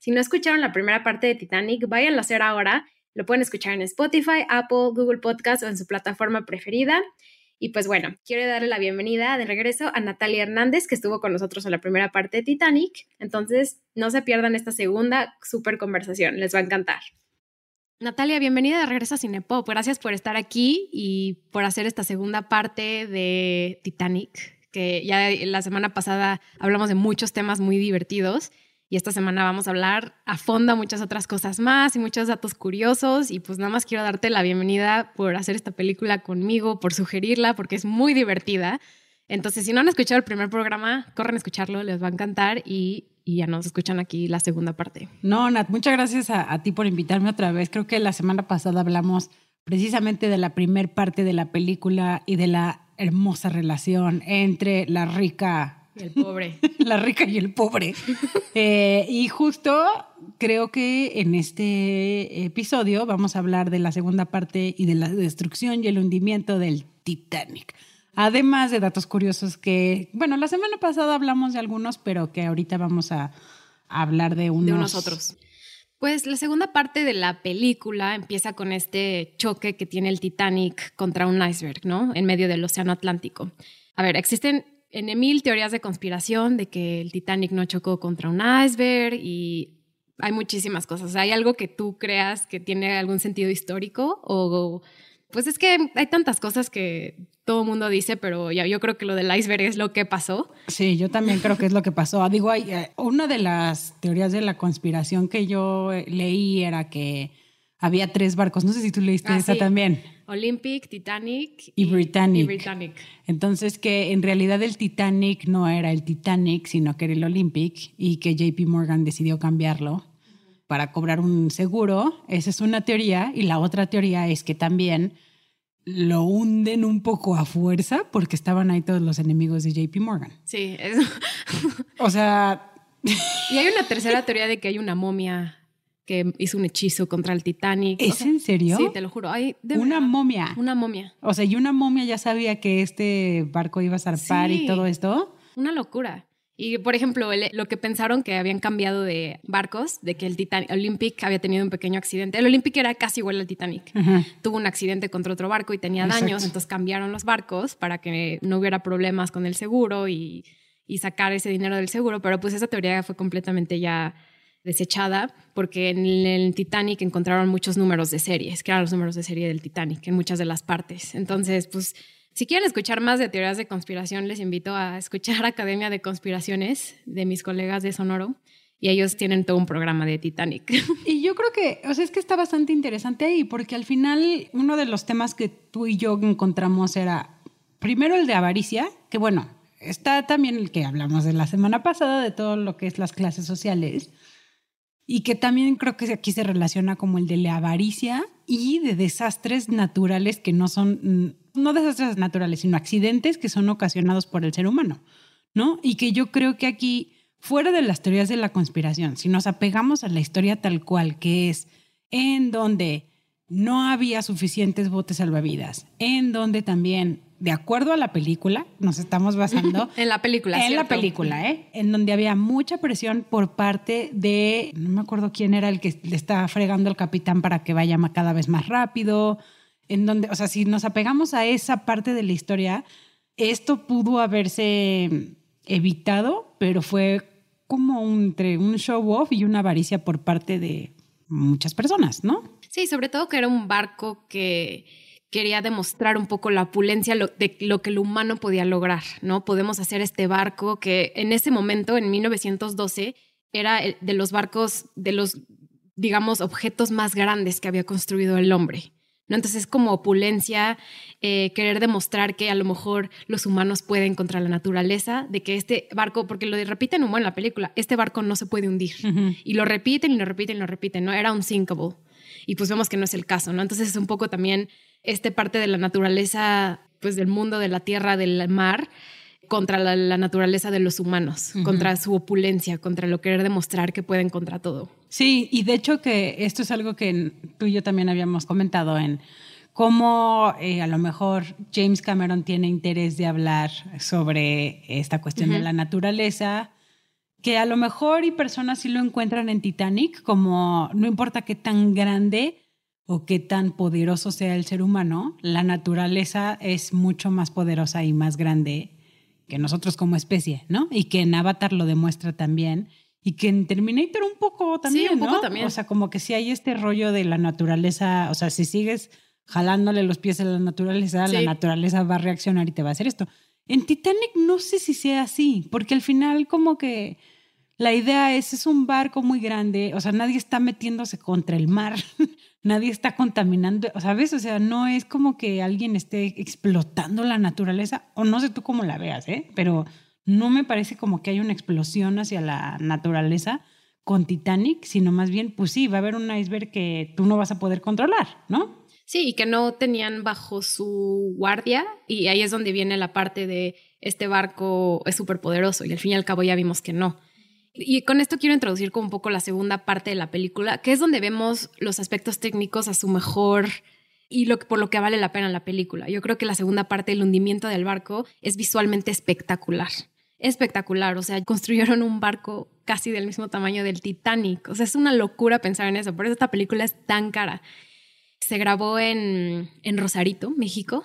Si no escucharon la primera parte de Titanic, váyanlo a hacer ahora. Lo pueden escuchar en Spotify, Apple, Google Podcast o en su plataforma preferida. Y pues bueno, quiero darle la bienvenida de regreso a Natalia Hernández, que estuvo con nosotros en la primera parte de Titanic. Entonces, no se pierdan esta segunda super conversación, les va a encantar. Natalia, bienvenida de regreso a Cinepop. Gracias por estar aquí y por hacer esta segunda parte de Titanic, que ya la semana pasada hablamos de muchos temas muy divertidos y esta semana vamos a hablar a fondo muchas otras cosas más y muchos datos curiosos. Y pues nada más quiero darte la bienvenida por hacer esta película conmigo, por sugerirla, porque es muy divertida. Entonces, si no han escuchado el primer programa, corren a escucharlo, les va a encantar y, ya nos escuchan aquí la segunda parte. No, Nat, muchas gracias a, a ti por invitarme otra vez. Creo que la semana pasada hablamos precisamente de la primer parte de la película y de la hermosa relación entre la rica el pobre. la rica y el pobre. Eh, y justo creo que en este episodio vamos a hablar de la segunda parte y de la destrucción y el hundimiento del Titanic. Además de datos curiosos que, bueno, la semana pasada hablamos de algunos, pero que ahorita vamos a, hablar de unos. De unos otros. Pues la segunda parte de la película empieza con este choque que tiene el Titanic contra un iceberg, ¿no? En medio del Océano Atlántico. A ver, existen en mil teorías de conspiración de que el Titanic no chocó contra un iceberg y hay muchísimas cosas. ¿Hay algo que tú creas que tiene algún sentido histórico o pues es que hay tantas cosas que todo el mundo dice, pero ya yo creo que lo del iceberg es lo que pasó. Sí, yo también creo que es lo que pasó. Digo, hay, eh, una de las teorías de la conspiración que yo eh, leí era que había tres barcos. No sé si tú leíste ah, esa también. Olympic, Titanic y, Britannic. y, Britannic. Entonces que en realidad el Titanic no era el Titanic, sino que era el Olympic y que JP Morgan decidió cambiarlo para cobrar un seguro. Esa es una teoría. Y la otra teoría es que también lo hunden un poco a fuerza porque estaban ahí todos los enemigos de JP Morgan. Sí, eso. o sea... y hay una tercera teoría de que hay una momia que hizo un hechizo contra el Titanic. ¿Es en serio? Sí, te lo juro. Hay una momia. Una momia. O sea, y una momia ya sabía que este barco iba a zarpar y todo esto. Una locura. Y, por ejemplo, lo que pensaron que habían cambiado de barcos, de que el Titanic, Olympic había tenido un pequeño accidente. El Olympic era casi igual al Titanic. Tuvo un accidente contra otro barco y tenía daños, entonces cambiaron los barcos para que no hubiera problemas con el seguro y, y sacar ese dinero del seguro. Pero pues esa teoría fue completamente ya desechada porque en el Titanic encontraron muchos números de series, que eran los números de serie del Titanic en muchas de las partes. Entonces, pues, si quieren escuchar más de teorías de conspiración, les invito a escuchar Academia de Conspiraciones de mis colegas de Sonoro. Y ellos tienen todo un programa de Titanic. Y yo creo que, o sea, es que está bastante interesante ahí, porque al final uno de los temas que tú y yo encontramos era, primero el de avaricia, que bueno, está también el que hablamos de la semana pasada, de todo lo que es las clases sociales, y que también creo que aquí se relaciona como el de la avaricia y de desastres naturales que no son, mm, no desastres naturales, sino accidentes que son ocasionados por el ser humano, ¿no? Y que yo creo que aquí, fuera de las teorías de la conspiración, si nos apegamos a la historia tal cual que es, en donde no había suficientes botes salvavidas, en donde también de acuerdo a la película, nos estamos basando. en la película. En la película, ¿eh? En donde había mucha presión por parte de, no me acuerdo quién era el que le estaba fregando al capitán para que vaya cada vez más rápido. En donde, o sea, si nos apegamos a esa parte de la historia, esto pudo haberse evitado, pero fue como entre un show off y una avaricia por parte de muchas personas, ¿no? Sí, sobre todo que era un barco que quería demostrar un poco la opulencia de lo que el humano podía lograr, ¿no? Podemos hacer este barco que en ese momento, en 1912, era de los barcos, de los, digamos, objetos más grandes que había construido el hombre. ¿no? Entonces es como opulencia, eh, querer demostrar que a lo mejor los humanos pueden contra la naturaleza, de que este barco, porque lo repiten un buen en la película, este barco no se puede hundir. Y lo repiten y lo repiten y lo repiten, ¿no? Era un sinkable. Y pues vemos que no es el caso, ¿no? Entonces es un poco también esta parte de la naturaleza, pues del mundo, de la tierra, del mar, contra la, naturaleza de los humanos, contra su opulencia, contra lo querer demostrar que pueden contra todo. Sí, y de hecho que esto es algo que tú y yo también habíamos comentado en cómo eh, a lo mejor James Cameron tiene interés de hablar sobre esta cuestión de la naturaleza, que a lo mejor y personas sí lo encuentran en Titanic, como no importa qué tan grande o qué tan poderoso sea el ser humano, la naturaleza es mucho más poderosa y más grande que nosotros como especie, ¿no? Y que en Avatar lo demuestra también. Y que en Terminator un poco también, sí, un poco también. O sea, como que si hay este rollo de la naturaleza, o sea, si sigues jalándole los pies a la naturaleza, la naturaleza va a reaccionar y te va a hacer esto. En Titanic no sé si sea así, porque al final como que la idea es, es un barco muy grande, o sea, nadie está metiéndose contra el mar, nadie está contaminando, ¿sabes? O sea, no es como que alguien esté explotando la naturaleza, o no sé tú cómo la veas, ¿eh? Pero no me parece como que hay una explosión hacia la naturaleza con Titanic, sino más bien, pues sí, va a haber un iceberg que tú no vas a poder controlar, ¿no? Sí, y que no tenían bajo su guardia, y ahí es donde viene la parte de este barco es súper poderoso, y al fin y al cabo ya vimos que no. Y con esto quiero introducir como un poco la segunda parte de la película, que es donde vemos los aspectos técnicos a su mejor y lo, por lo que vale la pena la película. Yo creo que la segunda parte, el hundimiento del barco, es visualmente espectacular. Espectacular, o sea, construyeron un barco casi del mismo tamaño del Titanic. O sea, es una locura pensar en eso, por eso esta película es tan cara se grabó en, en Rosarito, México.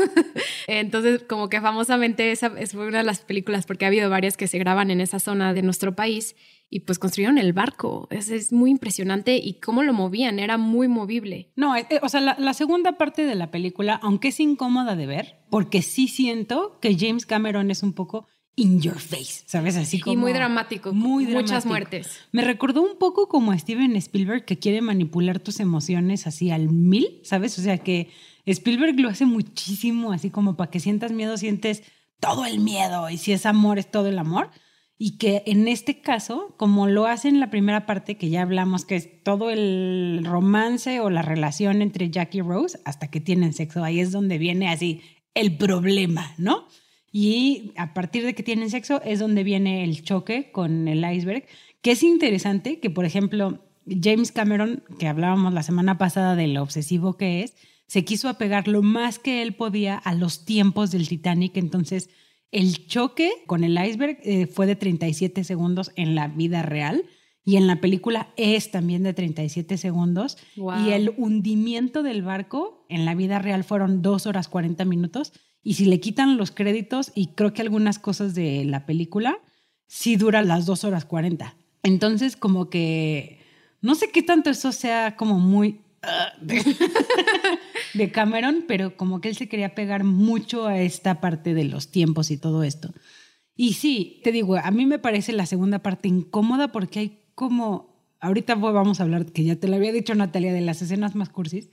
Entonces, como que famosamente esa es una de las películas, porque ha habido varias que se graban en esa zona de nuestro país y pues construyeron el barco. Es, es muy impresionante y cómo lo movían, era muy movible. No, eh, o sea, la, la, segunda parte de la película, aunque es incómoda de ver, porque sí siento que James Cameron es un poco in your face, ¿sabes? Así como... Y muy dramático, muy muchas muertes. Me recordó un poco como a Steven Spielberg que quiere manipular tus emociones así al mil, ¿sabes? O sea que Spielberg lo hace muchísimo, así como para que sientas miedo, sientes todo el miedo y si es amor, es todo el amor. Y que en este caso, como lo hace en la primera parte que ya hablamos, que es todo el romance o la relación entre Jack y Rose hasta que tienen sexo, ahí es donde viene así el problema, ¿no? Y a partir de que tienen sexo es donde viene el choque con el iceberg, que es interesante que, por ejemplo, James Cameron, que hablábamos la semana pasada de lo obsesivo que es, se quiso apegar lo más que él podía a los tiempos del Titanic. Entonces, el choque con el iceberg eh, fue de 37 segundos en la vida real y en la película es también de 37 segundos. Y el hundimiento del barco en la vida real fueron 2 horas 40 minutos. Y si le quitan los créditos y creo que algunas cosas de la película, sí dura las 2 horas 40. Entonces, como que no sé qué tanto eso sea como muy uh, de, Cameron, pero como que él se quería pegar mucho a esta parte de los tiempos y todo esto. Y sí, te digo, a mí me parece la segunda parte incómoda porque hay como, ahorita vamos a hablar, que ya te lo había dicho Natalia, de las escenas más cursis,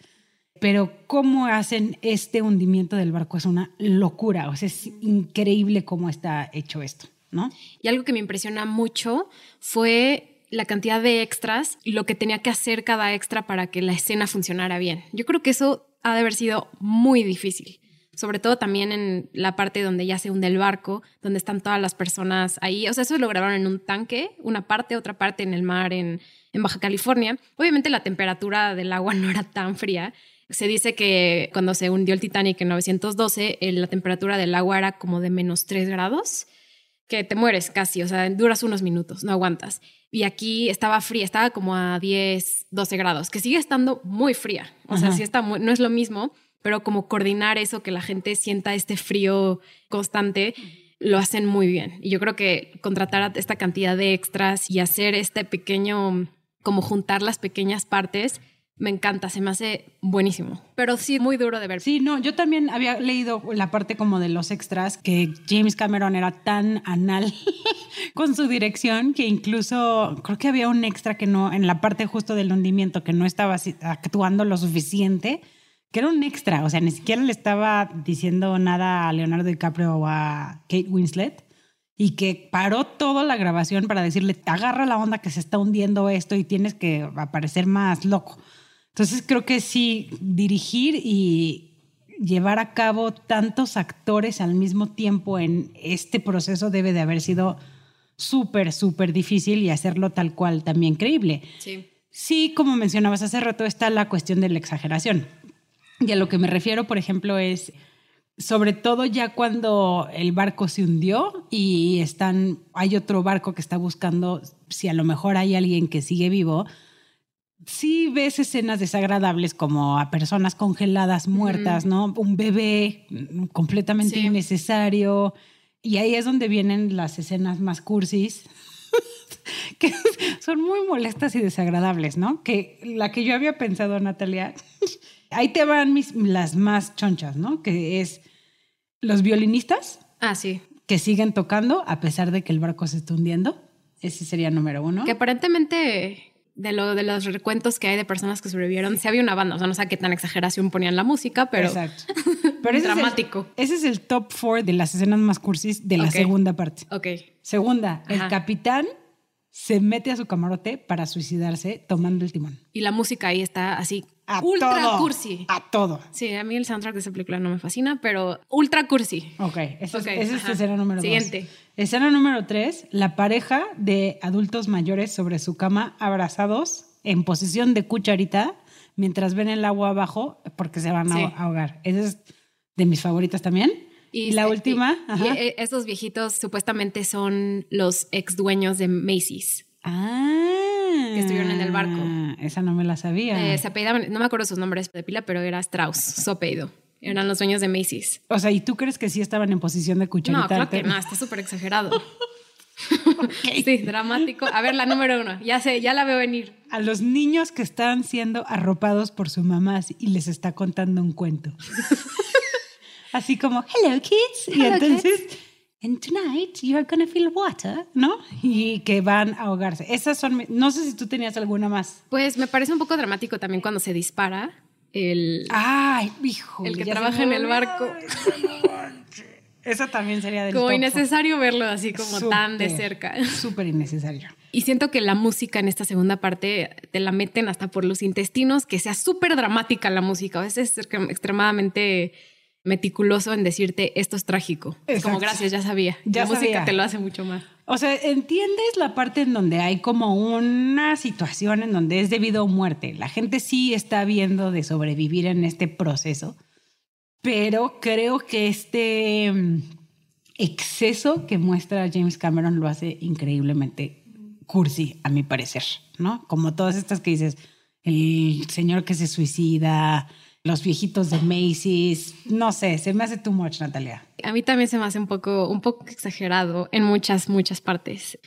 pero cómo hacen este hundimiento del barco es una locura, o sea, es increíble cómo está hecho esto, ¿no? Y algo que me impresiona mucho fue la cantidad de extras y lo que tenía que hacer cada extra para que la escena funcionara bien. Yo creo que eso ha de haber sido muy difícil, sobre todo también en la parte donde ya se hunde el barco, donde están todas las personas ahí. O sea, eso lo grabaron en un tanque, una parte, otra parte en el mar en, en Baja California. Obviamente la temperatura del agua no era tan fría se dice que cuando se hundió el Titanic en 912, la temperatura del agua era como de menos 3 grados, que te mueres casi, o sea, duras unos minutos, no aguantas. Y aquí estaba fría, estaba como a 10, 12 grados, que sigue estando muy fría. O sea, sí está no es lo mismo, pero como coordinar eso, que la gente sienta este frío constante, lo hacen muy bien. Y yo creo que contratar esta cantidad de extras y hacer este pequeño, como juntar las pequeñas partes, me encanta, se me hace buenísimo, pero sí muy duro de ver. Sí, no, yo también había leído la parte como de los extras, que James Cameron era tan anal con su dirección que incluso creo que había un extra que no, en la parte justo del hundimiento, que no estaba actuando lo suficiente, que era un extra, o sea, ni siquiera le estaba diciendo nada a Leonardo DiCaprio o a Kate Winslet y que paró toda la grabación para decirle, agarra la onda que se está hundiendo esto y tienes que aparecer más loco. Entonces creo que sí, dirigir y llevar a cabo tantos actores al mismo tiempo en este proceso debe de haber sido súper, súper difícil y hacerlo tal cual también creíble. Sí. Sí, como mencionabas hace rato, está la cuestión de la exageración. Y a lo que me refiero, por ejemplo, es sobre todo ya cuando el barco se hundió y están, hay otro barco que está buscando si a lo mejor hay alguien que sigue vivo. Sí ves escenas desagradables como a personas congeladas, muertas, ¿no? Un bebé completamente Sí. innecesario. Y ahí es donde vienen las escenas más cursis, que son muy molestas y desagradables, ¿no? Que la que yo había pensado, Natalia, ahí te van mis, las más chonchas, ¿no? Que es los violinistas Ah, sí. que siguen tocando a pesar de que el barco se está hundiendo. Ese sería número uno. Que aparentemente de lo de los recuentos que hay de personas que sobrevivieron, sí había una banda, o sea, no sé qué tan exageración ponían la música, pero Exacto. Pero ese dramático. Es el, ese es el top four de las escenas más cursis de la segunda parte. ok. Segunda, el capitán se mete a su camarote para suicidarse tomando el timón. Y la música ahí está así A ultra todo, cursi. A todo. Sí, a mí el soundtrack de esa película no me fascina, pero ultra cursi. Ok, esa Ok, es, esa escena número Siguiente. dos. Escena número tres, la pareja de adultos mayores sobre su cama abrazados en posición de cucharita mientras ven el agua abajo porque se van a ahogar. Esa es de mis favoritas también. Y, la última, y- ajá. y, eh, estos viejitos supuestamente son los ex dueños de Macy's. ah, que estuvieron en el barco. Esa no me la sabía. Eh, se apellidaban, no me acuerdo sus nombres de pila, pero era Strauss, su apellido. Eran los dueños de Macy's. o sea, ¿y tú crees que sí estaban en posición de cucharita? No, claro que no, está súper exagerado. Sí, dramático. A ver, la número uno. Ya sé, ya la veo venir. A los niños que están siendo arropados por su mamá y les está contando un cuento. Así como, hello kids. y entonces, and tonight you are gonna feel water, ¿no? Y que van a ahogarse. Esas son, no sé si tú tenías alguna más. Pues me parece un poco dramático también cuando se dispara el, Ay, hijo. el que trabaja en el barco. Esa también sería del Como innecesario verlo así como tan de cerca. Súper innecesario. Y siento que la música en esta segunda parte te la meten hasta por los intestinos, que sea súper dramática la música. A veces es extremadamente meticuloso en decirte esto es trágico. Es como gracias, ya sabía. Ya la música te lo hace mucho más. O sea, entiendes la parte en donde hay como una situación en donde es debido a muerte. La gente sí está viendo de sobrevivir en este proceso, pero creo que este mm, exceso que muestra James Cameron lo hace increíblemente cursi, a mi parecer, ¿no? Como todas estas que dices, el señor que se suicida, los viejitos de Macy's, no sé, se me hace too much, Natalia. A mí también se me hace un poco, un poco exagerado en muchas, muchas partes.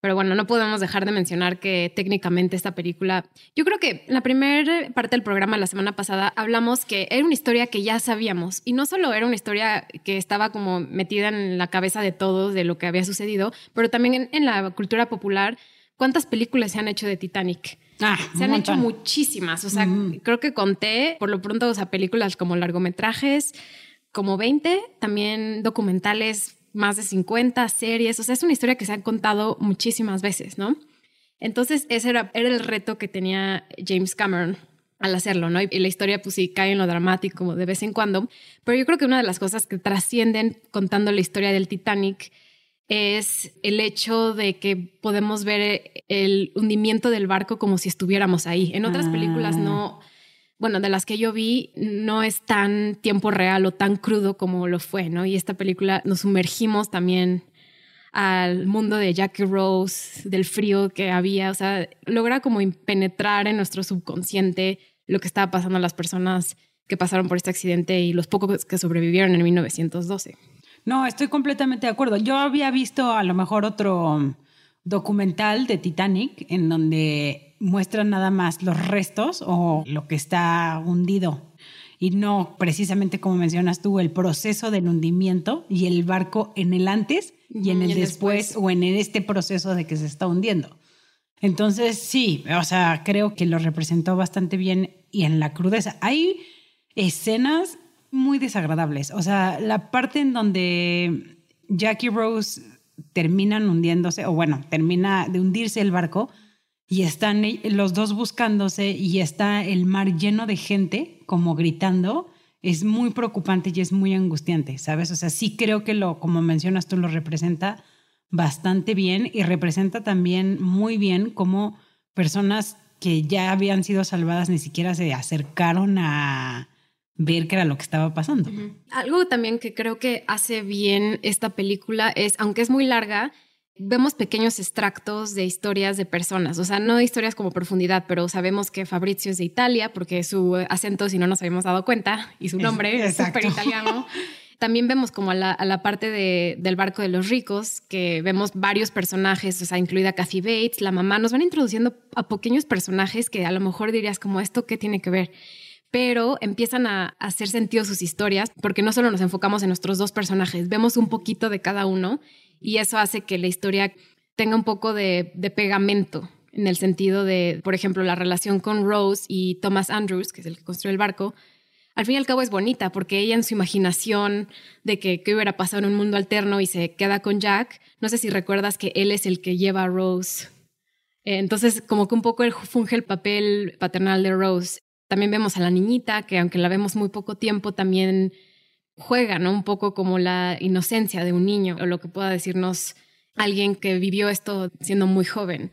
Pero bueno, no podemos dejar de mencionar que técnicamente esta película, yo creo que la primera parte del programa la semana pasada hablamos que era una historia que ya sabíamos y no solo era una historia que estaba como metida en la cabeza de todos de lo que había sucedido, pero también en, en la cultura popular, ¿cuántas películas se han hecho de Titanic? Ah, Se han hecho montón. muchísimas, o sea, creo que conté por lo pronto, o sea, películas como largometrajes, como 20, también documentales, más de 50 series, o sea, es una historia que se ha contado muchísimas veces, ¿no? Entonces, ese era, era el reto que tenía James Cameron al hacerlo, ¿no? Y la historia, pues sí, cae en lo dramático como de vez en cuando, pero yo creo que una de las cosas que trascienden contando la historia del Titanic es el hecho de que podemos ver el hundimiento del barco como si estuviéramos ahí. En otras Ah. películas no, bueno, de las que yo vi, no es tan tiempo real o tan crudo como lo fue, ¿no? Y esta película nos sumergimos también al mundo de Jackie Rose, del frío que había, o sea, logra como penetrar en nuestro subconsciente lo que estaba pasando a las personas que pasaron por este accidente y los pocos que sobrevivieron en 1912. No, estoy completamente de acuerdo. Yo había visto a lo mejor otro documental de Titanic en donde muestran nada más los restos o lo que está hundido y no precisamente como mencionas tú el proceso del hundimiento y el barco en el antes y en Ujú, el y el después, después. o en este proceso de que se está hundiendo. Entonces sí, o sea, creo que lo representó bastante bien y en la crudeza. Hay escenas muy desagradables. O sea, la parte en donde Jackie Rose terminan hundiéndose, o bueno, termina de hundirse el barco y están los dos buscándose y está el mar lleno de gente como gritando, es muy preocupante y es muy angustiante, ¿sabes? O sea, sí creo que lo, como mencionas tú, lo representa bastante bien y representa también muy bien cómo personas que ya habían sido salvadas ni siquiera se acercaron a, ver qué era lo que estaba pasando. Algo también que creo que hace bien esta película es, aunque es muy larga, vemos pequeños extractos de historias de personas, o sea, no historias como profundidad, pero sabemos que Fabrizio es de Italia porque su acento, si no nos habíamos dado cuenta, y su nombre es súper italiano. También vemos como a la, parte del barco de los ricos, que vemos varios personajes, o sea, incluida Kathy Bates, la mamá, nos van introduciendo a pequeños personajes que a lo mejor dirías como esto, ¿qué tiene que ver? Pero empiezan a hacer sentido sus historias porque no solo nos enfocamos en nuestros dos personajes, vemos un poquito de cada uno y eso hace que la historia tenga un poco de, pegamento en el sentido de, por ejemplo, la relación con Rose y Thomas Andrews, que es el que construyó el barco, al fin y al cabo es bonita porque ella en su imaginación de que hubiera pasado en un mundo alterno y se queda con Jack, no sé si recuerdas que él es el que lleva a Rose. Entonces, como que un poco él funge el papel paternal de Rose. También vemos a la niñita, que aunque la vemos muy poco tiempo, también juega, ¿no? Un poco como la inocencia de un niño, o lo que pueda decirnos alguien que vivió esto siendo muy joven.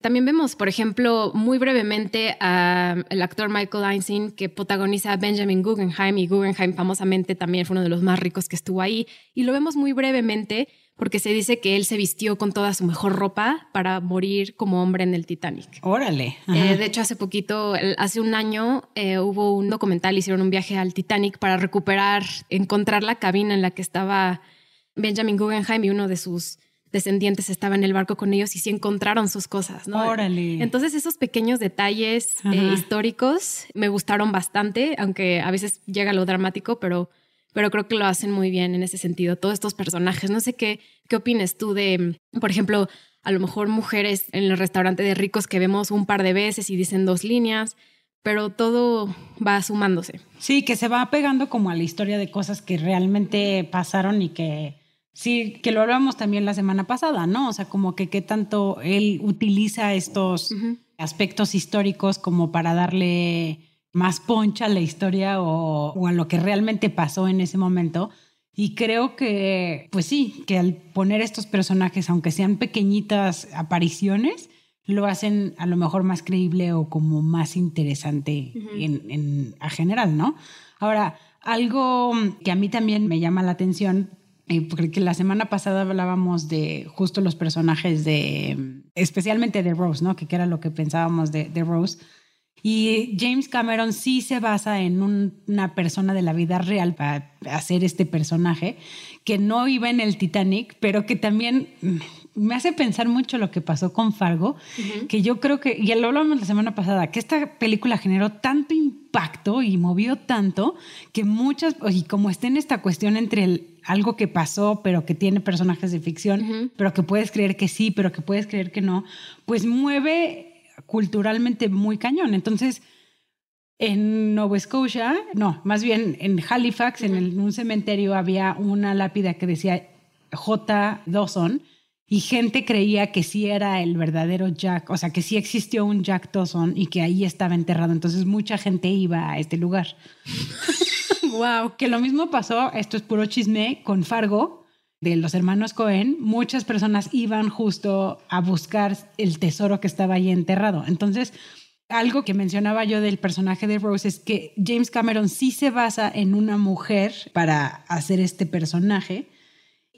También vemos, por ejemplo, muy brevemente al actor Michael Einstein que protagoniza a Benjamin Guggenheim y Guggenheim famosamente también fue uno de los más ricos que estuvo ahí y lo vemos muy brevemente porque se dice que él se vistió con toda su mejor ropa para morir como hombre en el Titanic. Órale. Eh, de hecho, hace poquito, hace un año, eh, hubo un documental, hicieron un viaje al Titanic para recuperar, encontrar la cabina en la que estaba Benjamin Guggenheim y uno de sus descendientes estaba en el barco con ellos y sí encontraron sus cosas, ¿no? Órale. Entonces esos pequeños detalles eh, históricos me gustaron bastante, aunque a veces llega lo dramático, pero pero creo que lo hacen muy bien en ese sentido, todos estos personajes. No sé qué, qué opines tú de, por ejemplo, a lo mejor mujeres en el restaurante de ricos que vemos un par de veces y dicen dos líneas, pero todo va sumándose. Sí, que se va pegando como a la historia de cosas que realmente pasaron y que sí, que lo hablamos también la semana pasada, ¿no? O sea, como que qué tanto él utiliza estos aspectos históricos como para darle más poncha a la historia o, a lo que realmente pasó en ese momento. Y creo que, pues sí, que al poner estos personajes, aunque sean pequeñitas apariciones, lo hacen a lo mejor más creíble o como más interesante en, a general, ¿no? Ahora, algo que a mí también me llama la atención, eh, porque la semana pasada hablábamos de justo los personajes de, especialmente de Rose, ¿no? Que, era lo que pensábamos de, de Rose y James Cameron sí se basa en una persona de la vida real para hacer este personaje que no iba en el Titanic, pero que también me hace pensar mucho lo que pasó con Fargo, que yo creo que, ya lo hablamos la semana pasada, que esta película generó tanto impacto y movió tanto que muchas, y como está en esta cuestión entre algo que pasó, pero que tiene personajes de ficción, pero que puedes creer que sí, pero que puedes creer que no, pues mueve culturalmente muy cañón. Entonces, en Nova Scotia, no, más bien en Halifax, en, un cementerio había una lápida que decía J. Dawson y gente creía que sí era el verdadero Jack, o sea, que sí existió un Jack Dawson y que ahí estaba enterrado. Entonces mucha gente iba a este lugar. wow, que lo mismo pasó, esto es puro chisme, con Fargo, de los hermanos Cohen, muchas personas iban justo a buscar el tesoro que estaba ahí enterrado. Entonces, algo que mencionaba yo del personaje de Rose es que James Cameron sí se basa en una mujer para hacer este personaje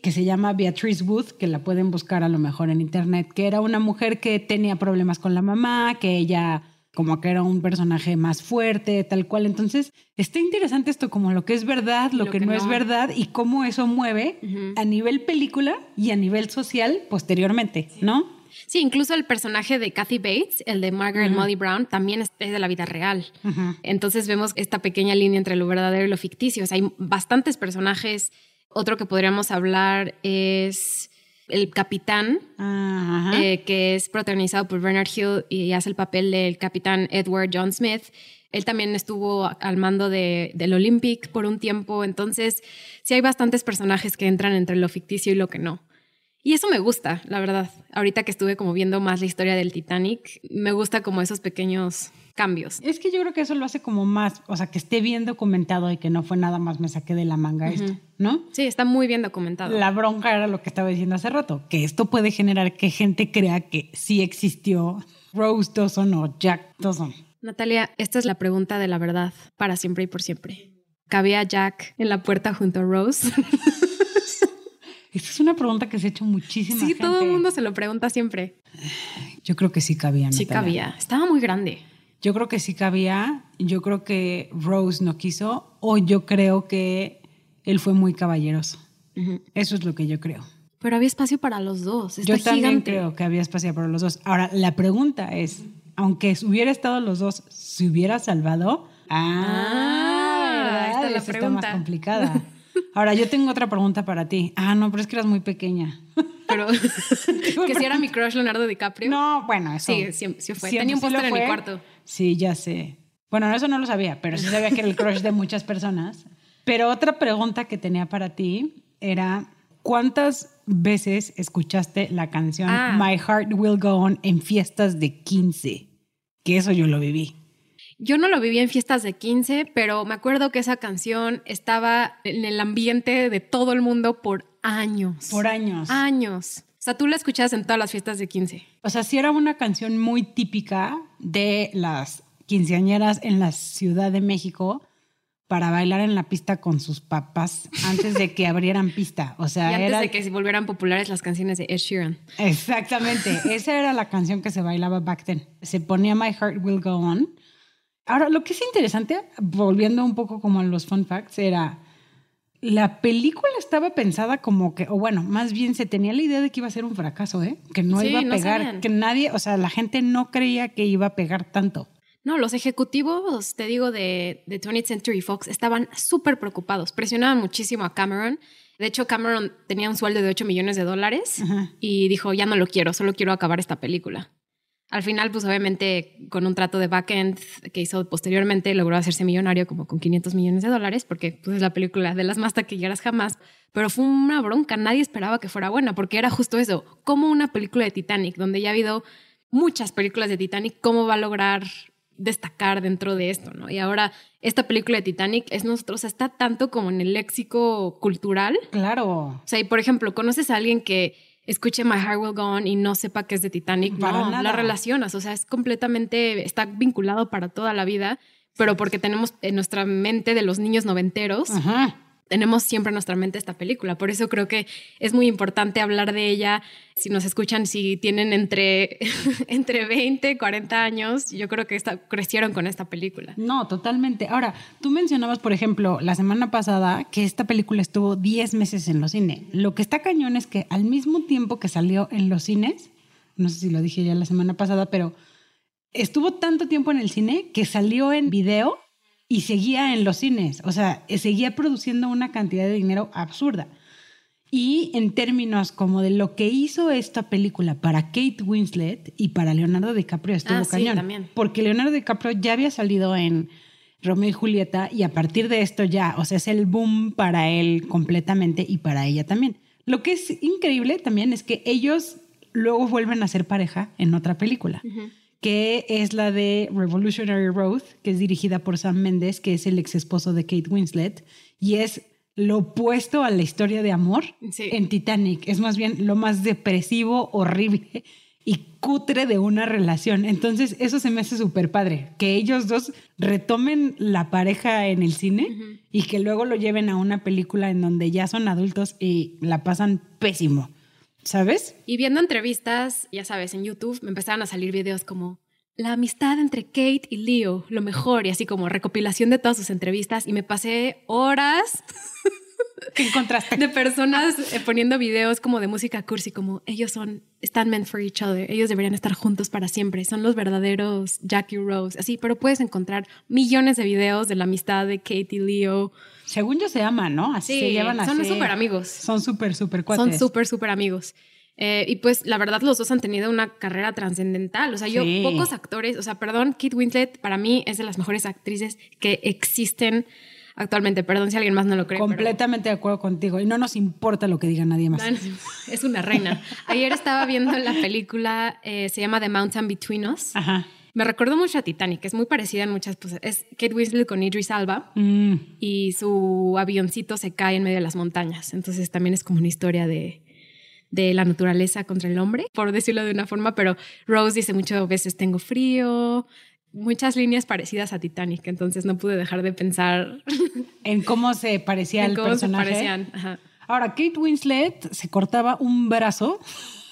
que se llama Beatrice Wood, que la pueden buscar a lo mejor en internet, que era una mujer que tenía problemas con la mamá, que ella como que era un personaje más fuerte, tal cual. Entonces, está interesante esto como lo que es verdad, lo, que, no, es verdad y cómo eso mueve a nivel película y a nivel social posteriormente, ¿no? Sí, incluso el personaje de Kathy Bates, el de Margaret Molly Brown, también es de la vida real. Entonces vemos esta pequeña línea entre lo verdadero y lo ficticio. O sea, hay bastantes personajes. Otro que podríamos hablar es El capitán, eh, que es protagonizado por Bernard Hill y hace el papel del capitán Edward John Smith. Él también estuvo al mando de, del Olympic por un tiempo, entonces sí hay bastantes personajes que entran entre lo ficticio y lo que no. Y eso me gusta, la verdad. Ahorita que estuve como viendo más la historia del Titanic, me gusta como esos pequeños cambios. Es que yo creo que eso lo hace como más, o sea, que esté bien documentado y que no fue nada más me saqué de la manga esto, ¿no? Sí, está muy bien documentado. La bronca era lo que estaba diciendo hace rato, que esto puede generar que gente crea que sí existió Rose Dawson o Jack Dawson. Natalia, esta es la pregunta de la verdad para siempre y por siempre. ¿Cabía Jack en la puerta junto a Rose? Esa es una pregunta que se ha hecho muchísimo. Sí, todo el mundo se lo pregunta siempre. Yo creo que sí cabía. Sí cabía. Estaba muy grande. Yo creo que sí cabía. Yo creo que Rose no quiso. O yo creo que él fue muy caballeroso. Eso es lo que yo creo. Pero había espacio para los dos. yo también creo que había espacio para los dos. Ahora, la pregunta es, aunque hubiera estado los dos, ¿se hubiera salvado? Ah, esta es la pregunta. Está más complicada. Ahora, yo tengo otra pregunta para ti. Ah, no, pero es que eras muy pequeña. Pero que si era mi crush Leonardo DiCaprio. No, bueno, eso. Sí, sí, fue. Tenía un póster en mi cuarto. Sí, ya sé. Bueno, eso no lo sabía, pero sí sabía que era el crush de muchas personas. Pero otra pregunta que tenía para ti era, ¿cuántas veces escuchaste la canción ah. My Heart Will Go On en fiestas de 15? Que eso yo lo viví. Yo no lo viví en fiestas de 15, pero me acuerdo que esa canción estaba en el ambiente de todo el mundo por años. Por años. Años. O sea, tú la escuchabas en todas las fiestas de 15. O sea, sí era una canción muy típica de las quinceañeras en la Ciudad de México para bailar en la pista con sus papás antes de que abrieran pista. O sea, y antes era... de que se volvieran populares las canciones de Ed Sheeran. Exactamente. Esa era la canción que se bailaba back then. Se ponía My Heart Will Go On Ahora, lo que es interesante, volviendo un poco como a los fun facts, era la película estaba pensada como que, o bueno, más bien se tenía la idea de que iba a ser un fracaso, ¿eh? Que no iba a pegar, que nadie, o sea, la gente no creía que iba a pegar tanto. No, los ejecutivos, te digo, de, de 20th Century Fox estaban súper preocupados, presionaban muchísimo a Cameron. De hecho, Cameron tenía un sueldo de 8 millones de dólares y dijo, ya no lo quiero, solo quiero acabar esta película. Al final, pues obviamente con un trato de backend que hizo posteriormente, logró hacerse millonario como con 500 millones de dólares, porque pues, es la película de las más taquilleras jamás. Pero fue una bronca, nadie esperaba que fuera buena, porque era justo eso, como una película de Titanic, donde ya ha habido muchas películas de Titanic, ¿cómo va a lograr destacar dentro de esto? ¿no? Y ahora esta película de Titanic es nosotros, está tanto como en el léxico cultural. Claro. O sea, y por ejemplo, ¿conoces a alguien que escuche My Heart Will Go On y no sepa que es de Titanic, para no, la relacionas, o sea, es completamente, está vinculado para toda la vida, pero porque tenemos en nuestra mente de los niños noventeros, Ajá tenemos siempre en nuestra mente esta película. Por eso creo que es muy importante hablar de ella. Si nos escuchan, si tienen entre, entre 20, 40 años, yo creo que crecieron con esta película. No, totalmente. Ahora, tú mencionabas, por ejemplo, la semana pasada que esta película estuvo 10 meses en los cines. Lo que está cañón es que al mismo tiempo que salió en los cines, no sé si lo dije ya la semana pasada, pero estuvo tanto tiempo en el cine que salió en video y seguía en los cines, o sea, seguía produciendo una cantidad de dinero absurda. Y en términos como de lo que hizo esta película para Kate Winslet y para Leonardo DiCaprio estuvo ah, cañón. Sí, también. Porque Leonardo DiCaprio ya había salido en Romeo y Julieta y a partir de esto ya, o sea, es el boom para él completamente y para ella también. Lo que es increíble también es que ellos luego vuelven a ser pareja en otra película que es la de Revolutionary Road, que es dirigida por Sam Mendes, que es el ex esposo de Kate Winslet, y es lo opuesto a la historia de amor en Titanic. Es más bien lo más depresivo, horrible y cutre de una relación. Entonces, eso se me hace súper padre, que ellos dos retomen la pareja en el cine y que luego lo lleven a una película en donde ya son adultos y la pasan pésimo. ¿Sabes? Y viendo entrevistas, ya sabes, en YouTube me empezaron a salir videos como la amistad entre Kate y Leo, lo mejor, y así como recopilación de todas sus entrevistas, y me pasé horas. ¿Qué encontraste? De personas eh, poniendo videos como de música cursi, como ellos son, están meant for each other, ellos deberían estar juntos para siempre, son los verdaderos Jackie Rose, así, pero puedes encontrar millones de videos de la amistad de Kate y Leo. Según yo se aman, ¿no? Así se llevan así. Son súper amigos. Son súper, súper cuates. Son súper, súper amigos. Eh, y pues la verdad los dos han tenido una carrera trascendental. O sea, yo Sí. pocos actores, o sea, perdón, Kate Winslet para mí es de las mejores actrices que existen actualmente. Perdón si alguien más no lo cree. pero- Completamente de acuerdo contigo. Y no nos importa lo que diga nadie más. es una reina. Ayer estaba viendo la película, eh, se llama The Mountain Between Us. Ajá. Me recordó mucho a Titanic, es muy parecida en muchas cosas. Es Kate Winslet con Idris Alba Mm, y su avioncito se cae en medio de las montañas. Entonces también es como una historia de, de la naturaleza contra el hombre, por decirlo de una forma, pero Rose dice muchas veces tengo frío, muchas líneas parecidas a Titanic, entonces no pude dejar de pensar en cómo se parecía en el cómo se personaje. parecían. Ajá. Ahora, Kate Winslet se cortaba un brazo,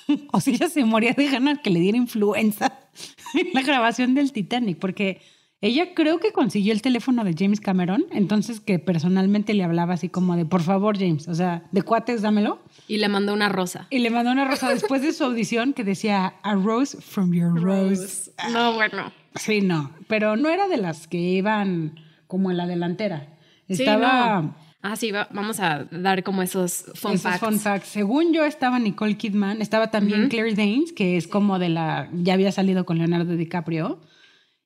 o sea, ella se moría de ganas que le diera influenza en la grabación del Titanic, porque ella creo que consiguió el teléfono de James Cameron, entonces que personalmente le hablaba así como de, por favor, James, o sea, de cuates, dámelo. Y le mandó una rosa. Y le mandó una rosa después de su audición que decía, a rose from your rose. No, bueno. Sí, no, pero no era de las que iban como en la delantera. Sí, Estaba... no. Ah, sí, va- vamos a dar como esos fun Esos facts. fun facts. Según yo estaba Nicole Kidman, estaba también Claire Danes, que es como de la, ya había salido con Leonardo DiCaprio.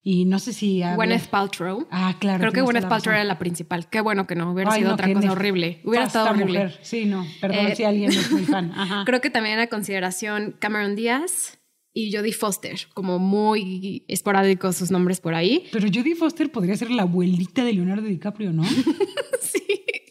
Y no sé si... había- Gwyneth Paltrow. Ah, claro. Creo que Gwyneth Paltrow era la principal. Qué bueno que no hubiera Ay, sido no, otra cosa horrible. Hubiera estado Esta horrible. mujer. Sí, no. Perdón Eh, si alguien es muy fan. Ajá. Creo que también a consideración Cameron Díaz y Jodie Foster, como muy esporádicos sus nombres por ahí. Pero Judy Foster podría ser la abuelita de Leonardo DiCaprio, ¿no? sí.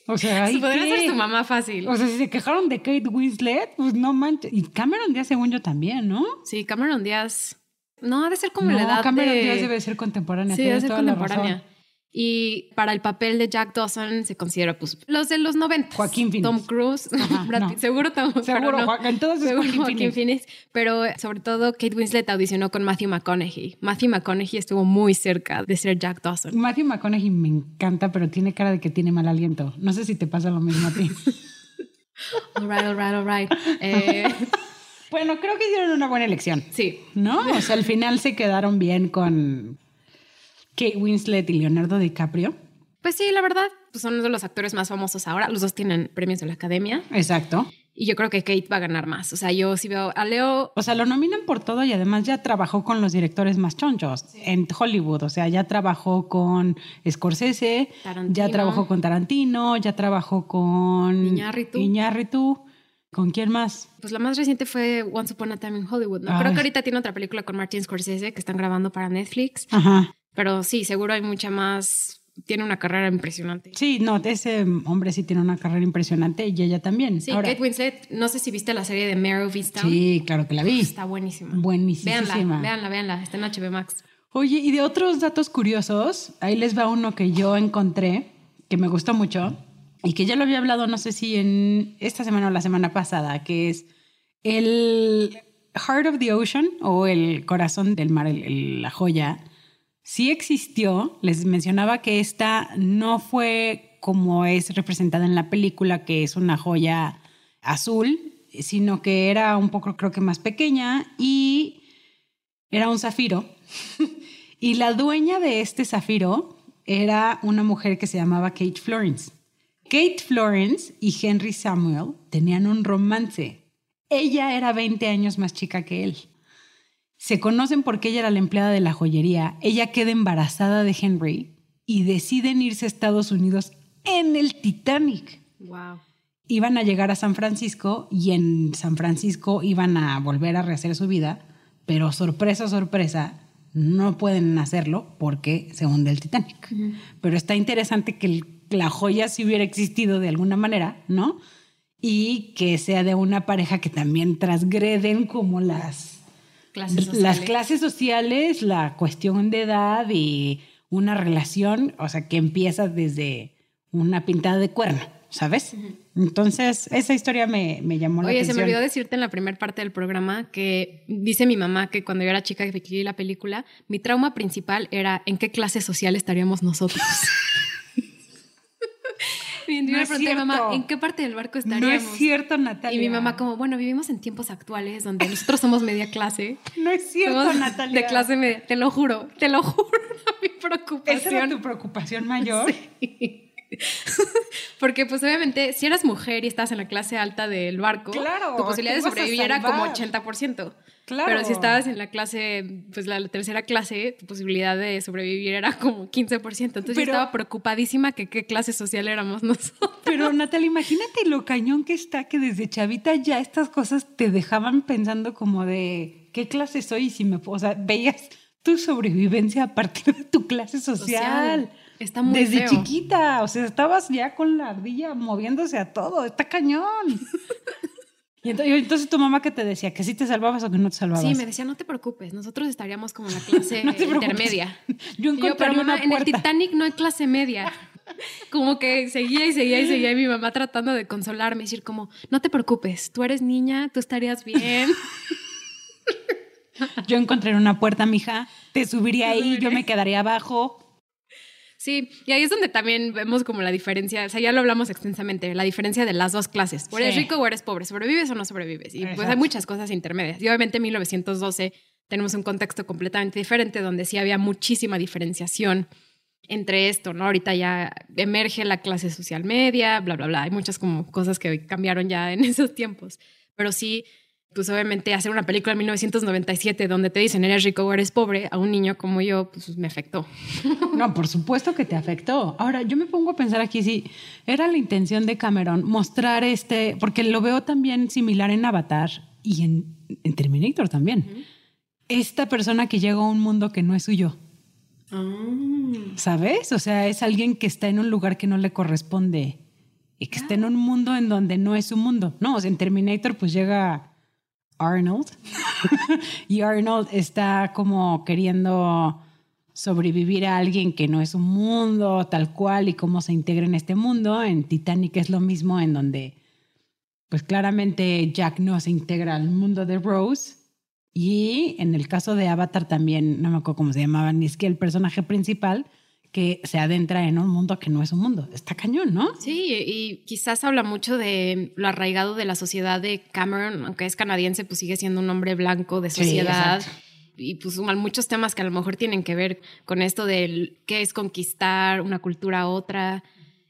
O sea, ¿ay Podría qué? ser su mamá fácil. O sea, si se quejaron de Kate Winslet, pues no manches. Y Cameron Díaz, según yo, también, ¿no? Sí, Cameron Díaz. No, ha de ser como no, la edad Cameron de... Díaz debe ser contemporánea. Sí, debe ser toda la contemporánea. razón. Y para el papel de Jack Dawson se considera pues los de los 90. Joaquín Phoenix. Tom Cruise, Ajá, Brad no. Pitt, seguro Tom Seguro, no. Entonces Seguro Joaquín Phoenix. Pero sobre todo Kate Winslet audicionó con Matthew McConaughey. Matthew McConaughey estuvo muy cerca de ser Jack Dawson. Matthew McConaughey me encanta, pero tiene cara de que tiene mal aliento. No sé si te pasa lo mismo a ti. All right, all right, all right. Eh, bueno, creo que hicieron una buena elección. sí. ¿No? O sea, al final se quedaron bien con Kate Winslet y Leonardo DiCaprio. Pues sí, la verdad, pues son uno de los actores más famosos ahora. Los dos tienen premios de la academia. Exacto. Y yo creo que Kate va a ganar más. O sea, yo sí veo a Leo. O sea, lo nominan por todo y además ya trabajó con los directores más chonchos en Hollywood. O sea, ya trabajó con Scorsese, Tarantino. ya trabajó con Tarantino, ya trabajó con Iñárritu. Iñárritu. ¿Con quién más? Pues la más reciente fue Once Upon a Time in Hollywood, ¿no? Ay. Creo que ahorita tiene otra película con Martin Scorsese que están grabando para Netflix. Ajá. Pero sí, seguro hay mucha más. Tiene una carrera impresionante. Sí, no, ese hombre sí tiene una carrera impresionante y ella también. Sí, Ahora, Kate Winslet, no sé si viste la serie de Mare of Easttown. sí, claro que la vi. Está buenísima. Buenísima. Véanla, véanla, véanla. Está en HBO Max. Oye, y de otros datos curiosos, ahí les va uno que yo encontré, que me gustó mucho, y que ya lo había hablado, no sé si en esta semana o la semana pasada, que es el Heart of the Ocean o el corazón del mar, el- el- la joya, sí existió. Les mencionaba que esta no fue como es representada en la película, que es una joya azul, sino que era un poco, creo que más pequeña y era un zafiro. y la dueña de este zafiro era una mujer que se llamaba Kate Florence. Kate Florence y Henry Samuel tenían un romance. Ella era 20 años más chica que él. Se conocen porque ella era la empleada de la joyería. Ella queda embarazada de Henry y deciden irse a Estados Unidos en el Titanic Wow. iban a llegar a San Francisco y en San Francisco iban a volver a rehacer su vida, pero sorpresa, sorpresa, no pueden hacerlo porque se hunde el Titanic. Pero está interesante que la joya sí hubiera existido de alguna manera, ¿no? Y que sea de una pareja que también transgreden como las, Clases sociales. las clases sociales, la cuestión de edad y una relación, o sea, que empieza desde una pintada de cuerno, ¿sabes? Entonces, esa historia me, me llamó la Oye, se atención. me olvidó decirte en la primera parte del programa que dice mi mamá que cuando yo era chica que vi la película, mi trauma principal era en qué clase social estaríamos nosotros. y No es pregunté mamá. ¿en qué parte del barco No estaríamos? es cierto, Natalia. Y mi mamá como, bueno, vivimos en tiempos actuales donde nosotros somos media clase. No es cierto, Somos Natalia. De clase media. Te lo juro, te lo juro. Mi preocupación. ¿Esa era tu preocupación mayor? Sí. Porque pues obviamente si eras mujer y estás en la clase alta del barco, Claro, tu posibilidad de sobrevivir era como salvar. 80%. Claro. Pero si estabas en la clase, pues la tercera clase, tu posibilidad de sobrevivir era como 15%. Entonces yo estaba preocupadísima que qué clase social éramos nosotros. Pero Natalia, imagínate lo cañón que está que desde chavita ya estas cosas te dejaban pensando como de qué clase soy y si me, o sea, veías tu sobrevivencia a partir de tu clase social. Social. Está muy Desde feo. chiquita, o sea, estabas ya con la ardilla moviéndose a todo, está cañón. y entonces, entonces tu mamá que te decía que sí te salvabas o que no te salvabas. Sí, me decía, no te preocupes, nosotros estaríamos como en la clase No intermedia. Yo Y yo, pero mamá, una en el. Titanic no hay clase media. Como que seguía y seguía y seguía y mi mamá tratando de consolarme, decir como, no te preocupes, tú eres niña, tú estarías bien. Yo encontraría una puerta, mija, te subiría ahí, yo me quedaría abajo. Sí, y ahí es donde también vemos como la diferencia, o sea, ya lo hablamos extensamente, la diferencia de las dos clases. O eres Sí. rico o eres pobre, sobrevives o no sobrevives. Y pues Exacto. hay muchas cosas intermedias. Y obviamente en 1912 tenemos un contexto completamente diferente donde sí había muchísima diferenciación entre esto, ¿no? Ahorita ya emerge la clase social media, bla, bla, bla. Hay muchas como cosas que cambiaron ya en esos tiempos. Pero sí, pues obviamente hacer una película en 1997 donde te dicen eres rico o eres pobre, a un niño como yo, pues me afectó. No, por supuesto que te afectó. Ahora, yo me pongo a pensar aquí si era la intención de Cameron mostrar este, porque lo veo también similar en Avatar y en, en Terminator también. Esta persona que llega a un mundo que no es suyo, ¿sabes? O sea, es alguien que está en un lugar que no le corresponde y que está en un mundo en donde no es su mundo. No, o sea, en Terminator pues llega Arnold y Arnold está como queriendo sobrevivir a alguien que no es un mundo tal cual y cómo se integra en este mundo. En Titanic es lo mismo en donde pues claramente Jack no se integra al mundo de Rose. Y en el caso de Avatar también, no me acuerdo cómo se llamaba, ni es que el personaje principal que se adentra en un mundo que no es un mundo. Está cañón, ¿no? Sí, y quizás habla mucho de lo arraigado de la sociedad de Cameron, aunque es canadiense, pues sigue siendo un hombre blanco de sociedad. y pues hay muchos temas que a lo mejor tienen que ver con esto del qué es conquistar una cultura a otra,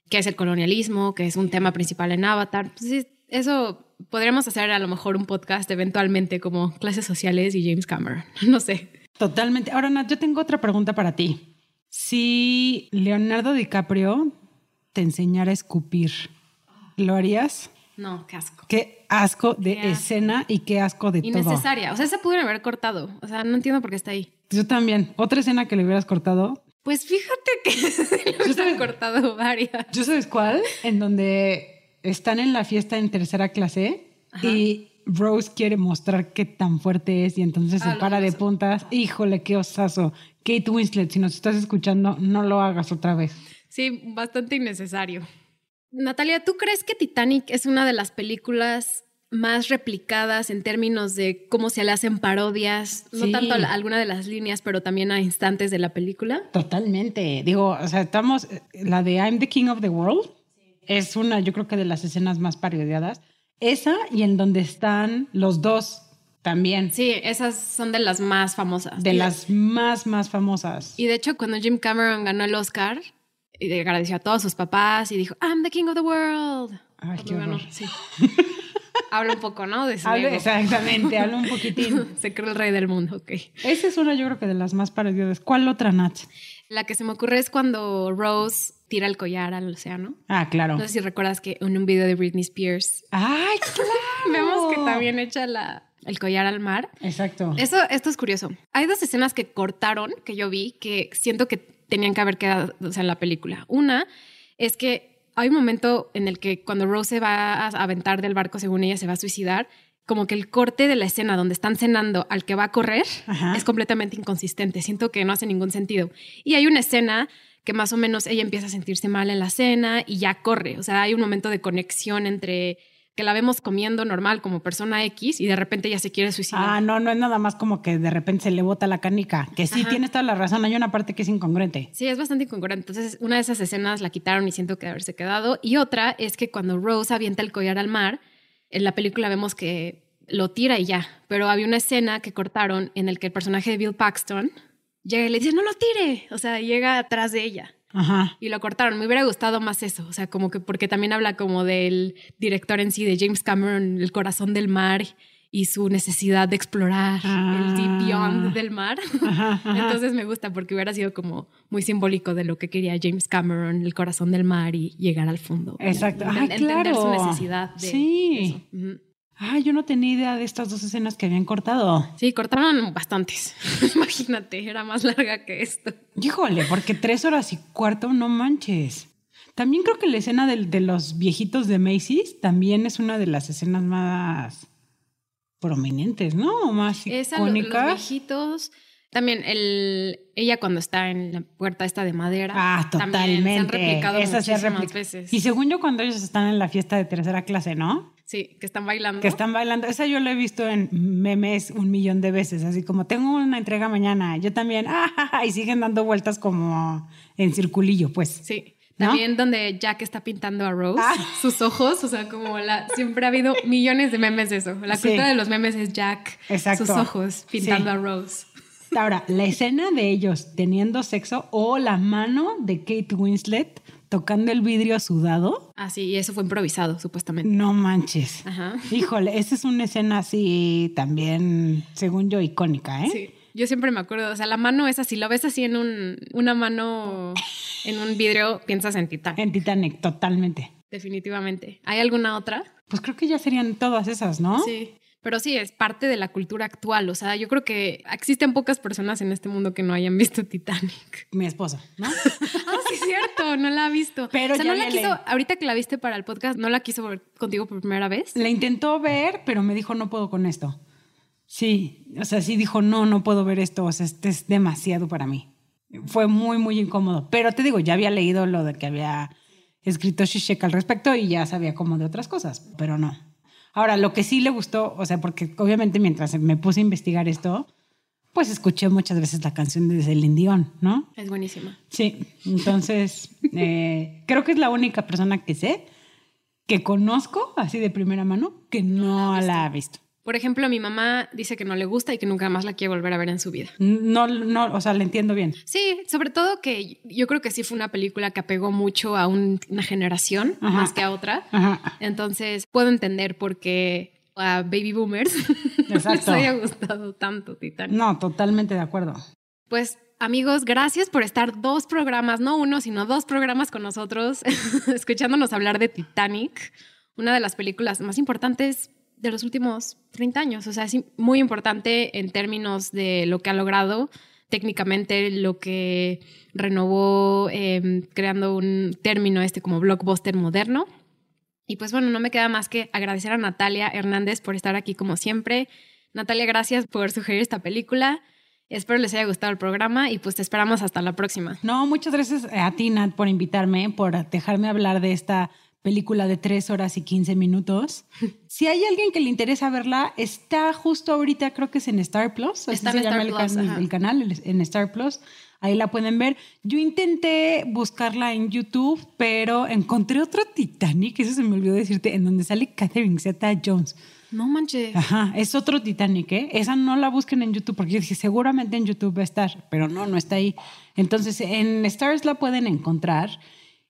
qué es el colonialismo, que es un tema principal en Avatar. Pues eso podríamos hacer a lo mejor un podcast eventualmente como clases sociales y James Cameron. No sé. Totalmente. Ahora, Nat, yo tengo otra pregunta para ti. Si Leonardo DiCaprio te enseñara a escupir, ¿lo harías? No, qué asco. Qué asco de Qué asco. escena y qué asco de todo. Innecesaria. O sea, se pudieron haber cortado. O sea, no entiendo por qué está ahí. Yo también. Otra escena que le hubieras cortado. Pues fíjate que se sabes- han cortado varias. ¿Yo sabes cuál? En donde están en la fiesta en tercera clase y Rose quiere mostrar qué tan fuerte es y entonces Ah, se lo para de puntas. Híjole, qué osazo. Kate Winslet, si nos estás escuchando, no lo hagas otra vez. Sí, bastante innecesario. Natalia, ¿tú crees que Titanic es una de las películas más replicadas en términos de cómo se le hacen parodias? No tanto a alguna de las líneas, pero también a instantes de la película. Totalmente. Digo, o sea, estamos. La de I'm the King of the World es una, yo creo que de las escenas más parodiadas. Esa y en donde están los dos también. Sí, esas son de las más famosas. De las más, más famosas. Y de hecho, cuando Jim Cameron ganó el Oscar, y le agradeció a todos sus papás y dijo, I'm the king of the world. Ay, qué ganó, horror. sí. Habla un poco, ¿no? De exactamente, habla un poquitín. Se cree el rey del mundo, ok. Esa es una, yo creo que de las más parodiadas. ¿Cuál otra, Nat? La que se me ocurre es cuando Rose tira el collar al océano. Ah, claro. No sé si recuerdas que en un video de Britney Spears Ay, claro. vemos que también echa la, el collar al mar. Exacto. Eso, esto es curioso. Hay dos escenas que cortaron, que yo vi, que siento que tenían que haber quedado o sea, en la película. Una es que hay un momento en el que cuando Rose se va a aventar del barco, según ella, se va a suicidar, como que el corte de la escena donde están cenando al que va a correr Ajá. es completamente inconsistente. Siento que no hace ningún sentido. Y hay una escena que más o menos ella empieza a sentirse mal en la cena y ya corre. O sea, hay un momento de conexión entre que la vemos comiendo normal como persona X y de repente ella se quiere suicidar. Ah, no, no es nada más como que de repente se le bota la canica. Que sí, Ajá. tienes toda la razón. Hay una parte que es incongruente. Sí, es bastante incongruente. Entonces, una de esas escenas la quitaron y siento que haberse quedado. Y otra es que cuando Rose avienta el collar al mar, en la película vemos que lo tira y ya. Pero había una escena que cortaron en el que el personaje de Bill Paxton llega y le dice, no lo tire. O sea, llega atrás de ella. Ajá. Y lo cortaron. Me hubiera gustado más eso. O sea, como que porque también habla como del director en sí, de James Cameron, el corazón del mar y su necesidad de explorar el deep Ah. beyond del mar. Ajá, ajá. Entonces me gusta porque hubiera sido como muy simbólico de lo que quería James Cameron, el corazón del mar y llegar al fondo. Exacto. Enten- Ay, entender su claro. necesidad de Sí. eso. Ah, yo no tenía idea de estas dos escenas que habían cortado. Sí, cortaron bastantes. Imagínate, era más larga que esto. Híjole, porque tres horas y cuarto, no manches. También creo que la escena del- de, los viejitos de Macy's también es una de las escenas más prominentes, ¿no? O más Esa, lo- los icónicas. viejitos. También el, ella cuando está en la puerta esta de madera. Ah, también totalmente. Se han replicado Esa se muchísimas veces. Y según yo, cuando ellos están en la fiesta de tercera clase, ¿no? Sí, que están bailando. Que están bailando. Esa yo la he visto en memes un millón de veces, así como tengo una entrega mañana, yo también, ah, y siguen dando vueltas como en circulillo, pues. Sí. ¿No? También donde Jack está pintando a Rose, Ah. sus ojos, o sea, como la, siempre ha habido millones de memes de eso. La Sí. cultura de los memes es Jack, Exacto. sus ojos pintando Sí. a Rose. Ahora, la escena de ellos teniendo sexo o la mano de Kate Winslet tocando el vidrio sudado, Ah, sí, y eso fue improvisado, supuestamente. no manches. Ajá. Híjole, esa es una escena así también, según yo, icónica, ¿eh? Sí. Yo siempre me acuerdo, o sea, la mano es así, lo ves así en un, una mano en un vidrio, piensas en Titán, En Titanic, totalmente. definitivamente. ¿Hay alguna otra? Pues creo que ya serían todas esas, ¿no? Sí. Pero sí, es parte de la cultura actual. O sea, yo creo que existen pocas personas en este mundo que no hayan visto Titanic. Mi esposo, ¿no? Ah, sí, es cierto, no la ha visto. Pero o sea, ya no la quiso, ahorita que la viste para el podcast, no la quiso ver contigo por primera vez. La intentó ver, pero me dijo, no puedo con esto. Sí, o sea, sí dijo, no, no puedo ver esto, o sea, este es demasiado para mí. Fue muy, muy incómodo. Pero te digo, ya había leído lo de que había escrito Shishek al respecto y ya sabía como de otras cosas, pero no. Ahora, lo que sí le gustó, o sea, porque obviamente mientras me puse a investigar esto, pues escuché muchas veces la canción de Celine Dion, ¿no? Es buenísima. Sí, entonces eh, creo que es la única persona que sé, que conozco así de primera mano, que no la ha visto. Por ejemplo, mi mamá dice que no le gusta y que nunca más la quiere volver a ver en su vida. No, no, o sea, la entiendo bien. Sí, sobre todo que yo creo que sí fue una película que apegó mucho a un- una generación Ajá. más que a otra. Ajá. Entonces puedo entender por qué a baby boomers les Exacto. haya gustado tanto Titanic. No, totalmente de acuerdo. Pues amigos, gracias por estar dos programas, no uno, sino dos programas con nosotros, escuchándonos hablar de Titanic, una de las películas más importantes de los últimos 30 años. O sea, es muy importante en términos de lo que ha logrado técnicamente, lo que renovó eh, creando un término este como blockbuster moderno. Y pues bueno, no me queda más que agradecer a Natalia Hernández por estar aquí como siempre. Natalia, gracias por sugerir esta película. Espero les haya gustado el programa y pues te esperamos hasta la próxima. No, muchas gracias a ti, Nat, por invitarme, por dejarme hablar de esta película de 3 horas y 15 minutos. Si hay alguien que le interesa verla, está justo ahorita, creo que es en Star Plus. así Está se en llama Star el, Plus, can- el canal, en Star Plus. Ahí la pueden ver. Yo intenté buscarla en YouTube, pero encontré otro Titanic, eso se me olvidó decirte, en donde sale Catherine Zeta Jones. No manches. Ajá, es otro Titanic, ¿eh? Esa no la busquen en YouTube, porque yo dije, seguramente en YouTube va a estar, pero no, no está ahí. Entonces, en Stars la pueden encontrar.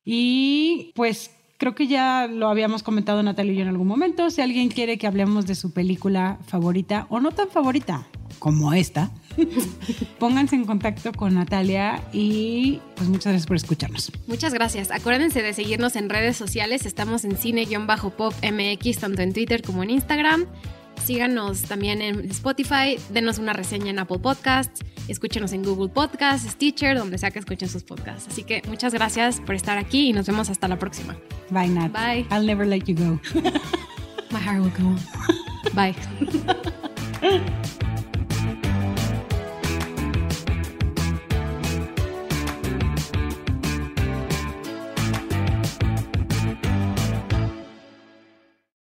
Y pues creo que ya lo habíamos comentado Natalia y yo en algún momento. Si alguien quiere que hablemos de su película favorita o no tan favorita como esta, pónganse en contacto con Natalia y pues muchas gracias por escucharnos. Muchas gracias. Acuérdense de seguirnos en redes sociales. Estamos en cine-pop MX, tanto en Twitter como en Instagram. Síganos también en Spotify, denos una reseña en Apple Podcasts, escúchenos en Google Podcasts, Stitcher, donde sea que escuchen sus podcasts. Así que muchas gracias por estar aquí y nos vemos hasta la próxima. Bye, Nat. Bye. I'll never let you go. My heart will go on. Bye.